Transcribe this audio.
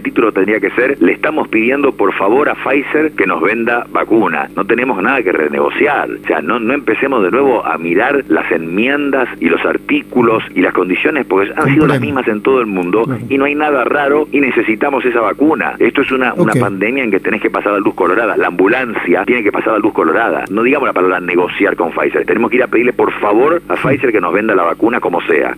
el título tendría que ser, le estamos pidiendo por favor a Pfizer que nos venda vacuna. No tenemos nada que renegociar. O sea, no, no empecemos de nuevo a mirar las enmiendas y los artículos y las condiciones, porque han sido las mismas en todo el mundo y no hay nada raro y necesitamos esa vacuna. Esto es una, una pandemia en que tenés que pasar a luz colorada. La ambulancia tiene que pasar a luz colorada. No digamos la palabra negociar con Pfizer. Tenemos que ir a pedirle por favor a Pfizer que nos venda la vacuna como sea.